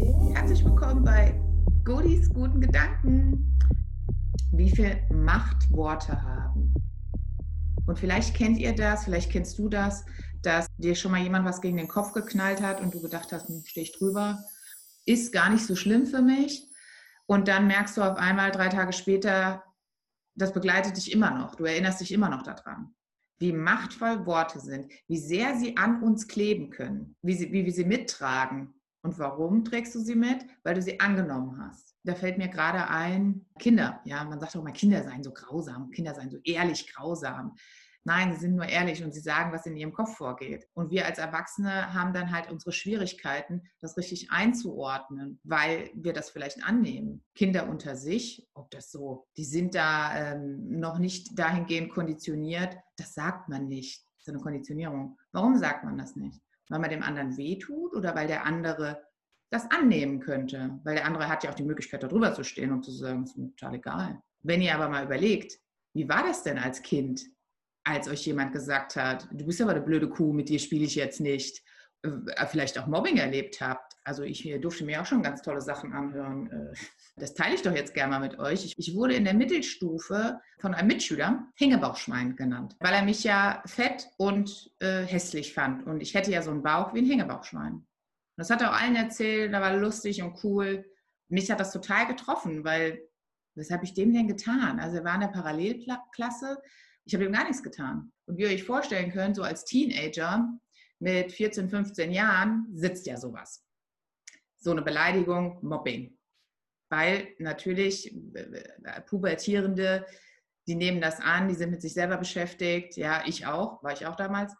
Herzlich willkommen bei Godis guten Gedanken. Wie viel Macht Worte haben. Und vielleicht kennt ihr das, vielleicht kennst du das, dass dir schon mal jemand was gegen den Kopf geknallt hat und du gedacht hast, hm, stehe ich drüber, ist gar nicht so schlimm für mich. Und dann merkst du auf einmal drei Tage später, das begleitet dich immer noch. Du erinnerst dich immer noch daran wie machtvoll Worte sind, wie sehr sie an uns kleben können, wie, sie, wie wir sie mittragen. Und warum trägst du sie mit? Weil du sie angenommen hast. Da fällt mir gerade ein, Kinder, ja, man sagt auch mal, Kinder seien so grausam, Kinder seien so ehrlich grausam. Nein, sie sind nur ehrlich und sie sagen, was in ihrem Kopf vorgeht. Und wir als Erwachsene haben dann halt unsere Schwierigkeiten, das richtig einzuordnen, weil wir das vielleicht annehmen. Kinder unter sich, ob das so, die sind da ähm, noch nicht dahingehend konditioniert, das sagt man nicht. Das ist eine Konditionierung. Warum sagt man das nicht? Weil man dem anderen wehtut oder weil der andere das annehmen könnte? Weil der andere hat ja auch die Möglichkeit, darüber zu stehen und zu sagen, es ist mir total egal. Wenn ihr aber mal überlegt, wie war das denn als Kind? als euch jemand gesagt hat, du bist aber eine blöde Kuh, mit dir spiele ich jetzt nicht, äh, vielleicht auch Mobbing erlebt habt. Also ich durfte mir auch schon ganz tolle Sachen anhören. Äh, das teile ich doch jetzt gerne mal mit euch. Ich wurde in der Mittelstufe von einem Mitschüler Hängebauchschwein genannt, weil er mich ja fett und äh, hässlich fand. Und ich hätte ja so einen Bauch wie ein Hängebauchschwein. Und das hat er auch allen erzählt, da war lustig und cool. Mich hat das total getroffen, weil, was habe ich dem denn getan? Also er war in der Parallelklasse, ich habe ihm gar nichts getan. Und wie ihr euch vorstellen könnt, so als Teenager mit 14, 15 Jahren sitzt ja sowas. So eine Beleidigung, Mobbing. Weil natürlich äh, Pubertierende, die nehmen das an, die sind mit sich selber beschäftigt. Ja, ich auch, war ich auch damals.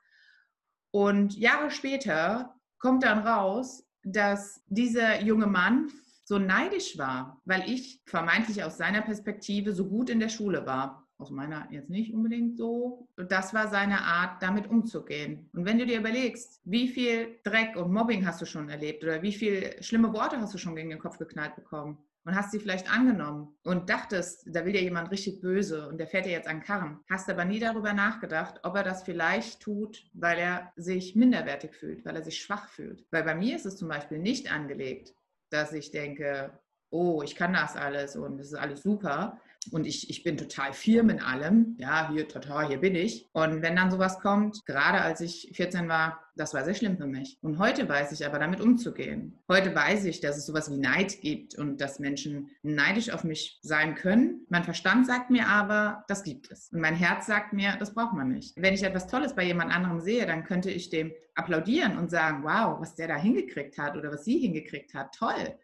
Und Jahre später kommt dann raus, dass dieser junge Mann so neidisch war, weil ich vermeintlich aus seiner Perspektive so gut in der Schule war aus meiner jetzt nicht unbedingt so. Das war seine Art, damit umzugehen. Und wenn du dir überlegst, wie viel Dreck und Mobbing hast du schon erlebt oder wie viele schlimme Worte hast du schon gegen den Kopf geknallt bekommen und hast sie vielleicht angenommen und dachtest, da will dir jemand richtig böse und der fährt dir jetzt an Karren, hast aber nie darüber nachgedacht, ob er das vielleicht tut, weil er sich minderwertig fühlt, weil er sich schwach fühlt. Weil bei mir ist es zum Beispiel nicht angelegt, dass ich denke, oh, ich kann das alles und es ist alles super, und ich, ich bin total firm in allem. Ja, hier, total, hier bin ich. Und wenn dann sowas kommt, gerade als ich 14 war, das war sehr schlimm für mich. Und heute weiß ich aber damit umzugehen. Heute weiß ich, dass es sowas wie Neid gibt und dass Menschen neidisch auf mich sein können. Mein Verstand sagt mir aber, das gibt es. Und mein Herz sagt mir, das braucht man nicht. Wenn ich etwas Tolles bei jemand anderem sehe, dann könnte ich dem applaudieren und sagen, wow, was der da hingekriegt hat oder was sie hingekriegt hat, toll.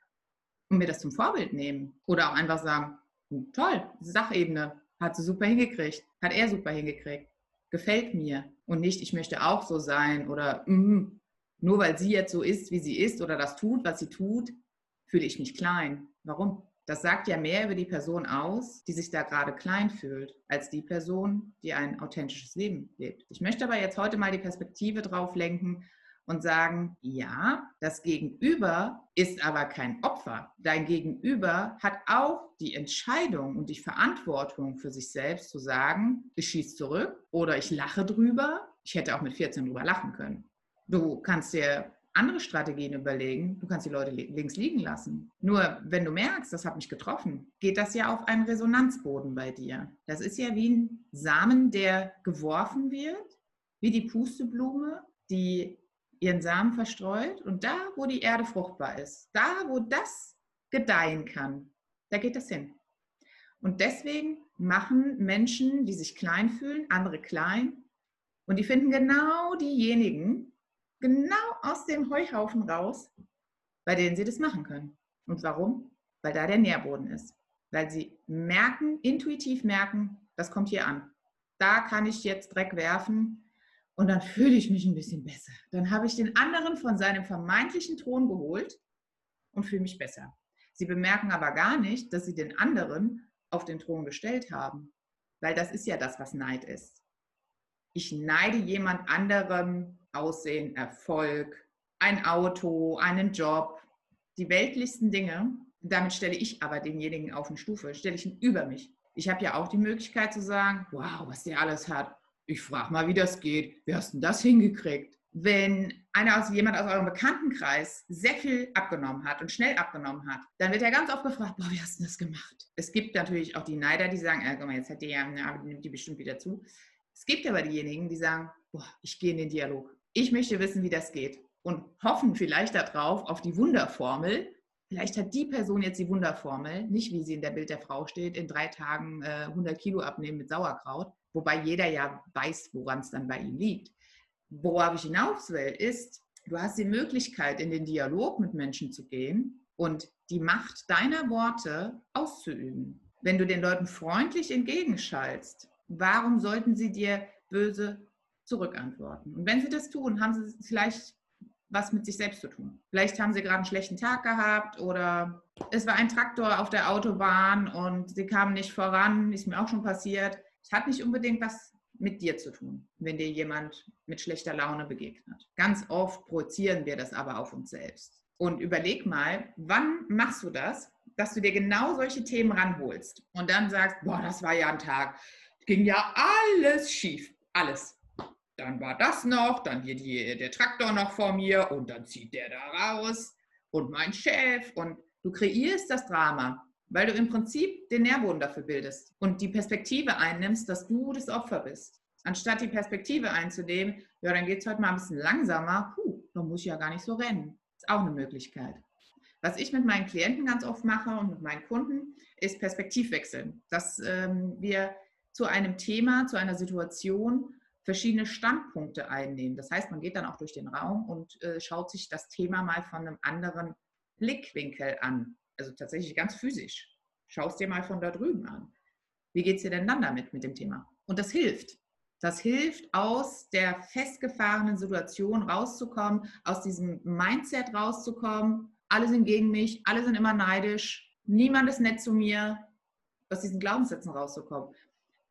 Und mir das zum Vorbild nehmen. Oder auch einfach sagen, toll, Sachebene, hat sie super hingekriegt, hat er super hingekriegt, gefällt mir und nicht, ich möchte auch so sein oder mm, nur weil sie jetzt so ist, wie sie ist oder das tut, was sie tut, fühle ich mich klein. Warum? Das sagt ja mehr über die Person aus, die sich da gerade klein fühlt, als die Person, die ein authentisches Leben lebt. Ich möchte aber jetzt heute mal die Perspektive drauf lenken, und sagen, ja, das Gegenüber ist aber kein Opfer. Dein Gegenüber hat auch die Entscheidung und die Verantwortung für sich selbst zu sagen, ich schieße zurück oder ich lache drüber. Ich hätte auch mit 14 drüber lachen können. Du kannst dir andere Strategien überlegen. Du kannst die Leute links liegen lassen. Nur wenn du merkst, das hat mich getroffen, geht das ja auf einen Resonanzboden bei dir. Das ist ja wie ein Samen, der geworfen wird, wie die Pusteblume, die ihren Samen verstreut und da, wo die Erde fruchtbar ist, da, wo das gedeihen kann, da geht das hin. Und deswegen machen Menschen, die sich klein fühlen, andere klein und die finden genau diejenigen, genau aus dem Heuhaufen raus, bei denen sie das machen können. Und warum? Weil da der Nährboden ist. Weil sie merken, intuitiv merken, das kommt hier an. Da kann ich jetzt Dreck werfen, und dann fühle ich mich ein bisschen besser. Dann habe ich den anderen von seinem vermeintlichen Thron geholt und fühle mich besser. Sie bemerken aber gar nicht, dass sie den anderen auf den Thron gestellt haben. Weil das ist ja das, was Neid ist. Ich neide jemand anderem Aussehen, Erfolg, ein Auto, einen Job, die weltlichsten Dinge. Damit stelle ich aber denjenigen auf eine Stufe, stelle ich ihn über mich. Ich habe ja auch die Möglichkeit zu sagen, wow, was der alles hat ich frage mal, wie das geht. Wie hast du das hingekriegt? wenn einer aus jemand aus eurem Bekanntenkreis sehr viel abgenommen hat und schnell abgenommen hat, dann wird er ganz oft gefragt, boah, wie hast du das gemacht? Es gibt natürlich auch die Neider, die sagen, äh, guck mal, jetzt hat die ja, na, nimmt die bestimmt wieder zu. Es gibt aber diejenigen, die sagen, boah, ich gehe in den Dialog. Ich möchte wissen, wie das geht und hoffen vielleicht darauf, auf die Wunderformel. Vielleicht hat die Person jetzt die Wunderformel, nicht wie sie in der Bild der Frau steht, in drei Tagen äh, 100 Kilo abnehmen mit Sauerkraut, wobei jeder ja weiß, woran es dann bei ihm liegt worauf ich hinaus will, ist, du hast die Möglichkeit, in den Dialog mit Menschen zu gehen und die Macht deiner Worte auszuüben. Wenn du den Leuten freundlich entgegenschallst, warum sollten sie dir böse zurückantworten? Und wenn sie das tun, haben sie vielleicht was mit sich selbst zu tun. Vielleicht haben sie gerade einen schlechten Tag gehabt oder es war ein Traktor auf der Autobahn und sie kamen nicht voran, ist mir auch schon passiert. Es hat nicht unbedingt was mit dir zu tun, wenn dir jemand mit schlechter Laune begegnet. Ganz oft projizieren wir das aber auf uns selbst. Und überleg mal, wann machst du das, dass du dir genau solche Themen ranholst und dann sagst, boah, das war ja ein Tag, ging ja alles schief, alles. Dann war das noch, dann hier die, der Traktor noch vor mir und dann zieht der da raus und mein Chef und du kreierst das Drama weil du im Prinzip den Nährboden dafür bildest und die Perspektive einnimmst, dass du das Opfer bist. Anstatt die Perspektive einzunehmen, ja, dann geht es heute mal ein bisschen langsamer, puh, dann muss ich ja gar nicht so rennen. Ist auch eine Möglichkeit. Was ich mit meinen Klienten ganz oft mache und mit meinen Kunden, ist Perspektivwechseln. Dass ähm, wir zu einem Thema, zu einer Situation verschiedene Standpunkte einnehmen. Das heißt, man geht dann auch durch den Raum und äh, schaut sich das Thema mal von einem anderen Blickwinkel an also tatsächlich ganz physisch. Schau es dir mal von da drüben an. Wie geht es dir denn dann damit mit dem Thema? Und das hilft. Das hilft, aus der festgefahrenen Situation rauszukommen, aus diesem Mindset rauszukommen. Alle sind gegen mich, alle sind immer neidisch, niemand ist nett zu mir, aus diesen Glaubenssätzen rauszukommen.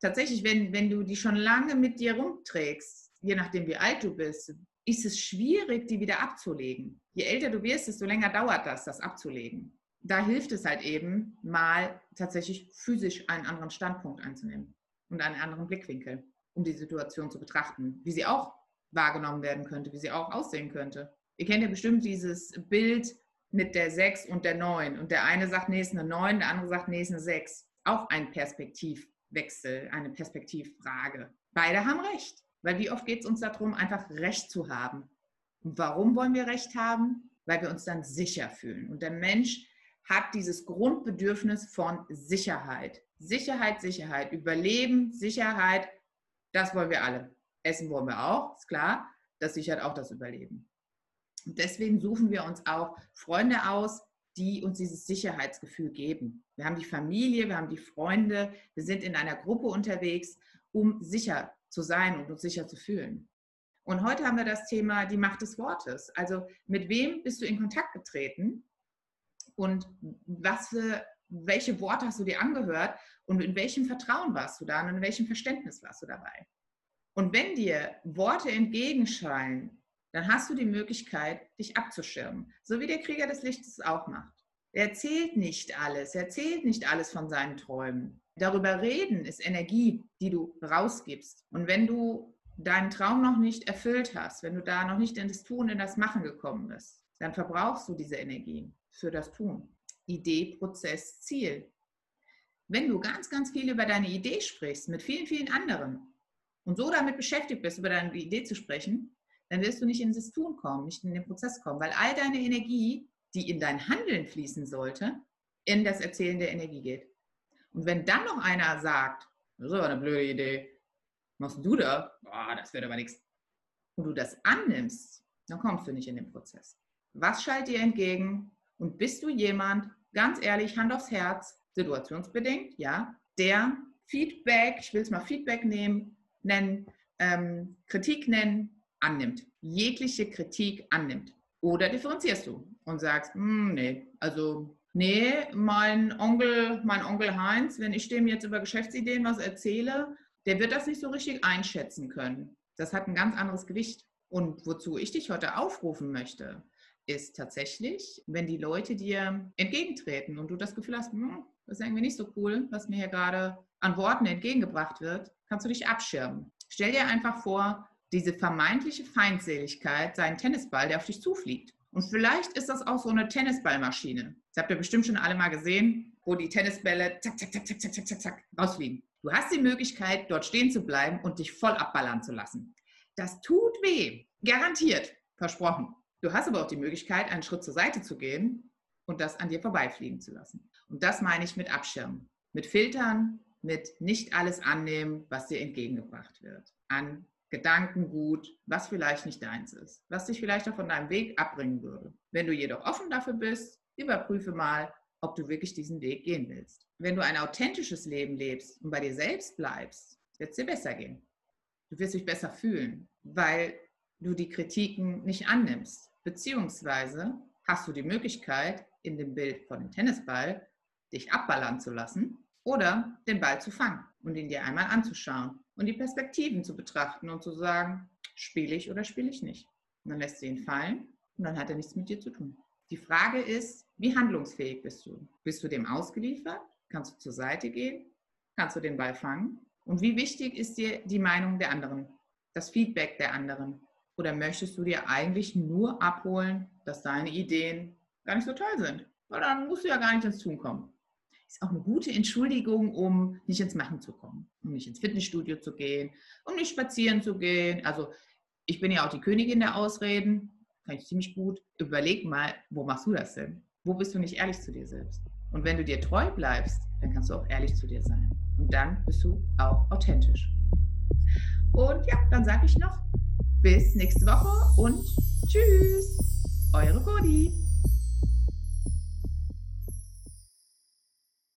Tatsächlich, wenn, wenn du die schon lange mit dir rumträgst, je nachdem wie alt du bist, ist es schwierig, die wieder abzulegen. Je älter du wirst, desto länger dauert das, das abzulegen da hilft es halt eben, mal tatsächlich physisch einen anderen Standpunkt einzunehmen und einen anderen Blickwinkel, um die Situation zu betrachten, wie sie auch wahrgenommen werden könnte, wie sie auch aussehen könnte. Ihr kennt ja bestimmt dieses Bild mit der 6 und der 9 und der eine sagt, nee, ist eine 9, der andere sagt, nee, ist eine 6. Auch ein Perspektivwechsel, eine Perspektivfrage. Beide haben recht, weil wie oft geht es uns darum, einfach Recht zu haben. Und warum wollen wir Recht haben? Weil wir uns dann sicher fühlen. Und der Mensch hat dieses Grundbedürfnis von Sicherheit. Sicherheit, Sicherheit, Überleben, Sicherheit, das wollen wir alle. Essen wollen wir auch, ist klar. Das sichert auch das Überleben. Und deswegen suchen wir uns auch Freunde aus, die uns dieses Sicherheitsgefühl geben. Wir haben die Familie, wir haben die Freunde, wir sind in einer Gruppe unterwegs, um sicher zu sein und uns sicher zu fühlen. Und heute haben wir das Thema die Macht des Wortes. Also mit wem bist du in Kontakt getreten und was für, welche Worte hast du dir angehört und in welchem Vertrauen warst du da und in welchem Verständnis warst du dabei. Und wenn dir Worte entgegenschallen, dann hast du die Möglichkeit, dich abzuschirmen, so wie der Krieger des Lichtes auch macht. Er erzählt nicht alles, er erzählt nicht alles von seinen Träumen. Darüber reden ist Energie, die du rausgibst. Und wenn du deinen Traum noch nicht erfüllt hast, wenn du da noch nicht in das Tun, in das Machen gekommen bist, dann verbrauchst du diese Energie für das Tun. Idee, Prozess, Ziel. Wenn du ganz, ganz viel über deine Idee sprichst, mit vielen, vielen anderen und so damit beschäftigt bist, über deine Idee zu sprechen, dann wirst du nicht in das Tun kommen, nicht in den Prozess kommen, weil all deine Energie, die in dein Handeln fließen sollte, in das Erzählen der Energie geht. Und wenn dann noch einer sagt, das ist aber eine blöde Idee, machst du da? Boah, das wird aber nichts. Und du das annimmst, dann kommst du nicht in den Prozess. Was schaltet dir entgegen? Und bist du jemand, ganz ehrlich, Hand aufs Herz, situationsbedingt, ja, der Feedback, ich will es mal Feedback nehmen, nennen, ähm, Kritik nennen, annimmt. Jegliche Kritik annimmt. Oder differenzierst du und sagst, hm, nee, also nee, mein Onkel, mein Onkel Heinz, wenn ich dem jetzt über Geschäftsideen was erzähle, der wird das nicht so richtig einschätzen können. Das hat ein ganz anderes Gewicht. Und wozu ich dich heute aufrufen möchte, ist tatsächlich, wenn die Leute dir entgegentreten und du das Gefühl hast, hm, das ist irgendwie nicht so cool, was mir hier gerade an Worten entgegengebracht wird, kannst du dich abschirmen. Stell dir einfach vor, diese vermeintliche Feindseligkeit seinen Tennisball, der auf dich zufliegt. Und vielleicht ist das auch so eine Tennisballmaschine. Das habt ihr bestimmt schon alle mal gesehen, wo die Tennisbälle zack, zack, zack, zack, zack, zack, zack rausfliegen. Du hast die Möglichkeit, dort stehen zu bleiben und dich voll abballern zu lassen. Das tut weh. Garantiert. Versprochen. Du hast aber auch die Möglichkeit, einen Schritt zur Seite zu gehen und das an dir vorbeifliegen zu lassen. Und das meine ich mit Abschirmen, mit Filtern, mit nicht alles annehmen, was dir entgegengebracht wird. An Gedankengut, was vielleicht nicht deins ist, was dich vielleicht auch von deinem Weg abbringen würde. Wenn du jedoch offen dafür bist, überprüfe mal, ob du wirklich diesen Weg gehen willst. Wenn du ein authentisches Leben lebst und bei dir selbst bleibst, wird es dir besser gehen. Du wirst dich besser fühlen, weil du die Kritiken nicht annimmst. Beziehungsweise hast du die Möglichkeit, in dem Bild von dem Tennisball dich abballern zu lassen oder den Ball zu fangen und ihn dir einmal anzuschauen und die Perspektiven zu betrachten und zu sagen, spiele ich oder spiele ich nicht. Und dann lässt du ihn fallen und dann hat er nichts mit dir zu tun. Die Frage ist, wie handlungsfähig bist du? Bist du dem ausgeliefert? Kannst du zur Seite gehen? Kannst du den Ball fangen? Und wie wichtig ist dir die Meinung der anderen, das Feedback der anderen? Oder möchtest du dir eigentlich nur abholen, dass deine Ideen gar nicht so toll sind? Weil dann musst du ja gar nicht ins Tun kommen. Ist auch eine gute Entschuldigung, um nicht ins Machen zu kommen, um nicht ins Fitnessstudio zu gehen, um nicht spazieren zu gehen. Also ich bin ja auch die Königin der Ausreden, kann ich ziemlich gut. Überleg mal, wo machst du das denn? Wo bist du nicht ehrlich zu dir selbst? Und wenn du dir treu bleibst, dann kannst du auch ehrlich zu dir sein. Und dann bist du auch authentisch. Und ja, dann sage ich noch, bis nächste Woche und tschüss, eure Cody.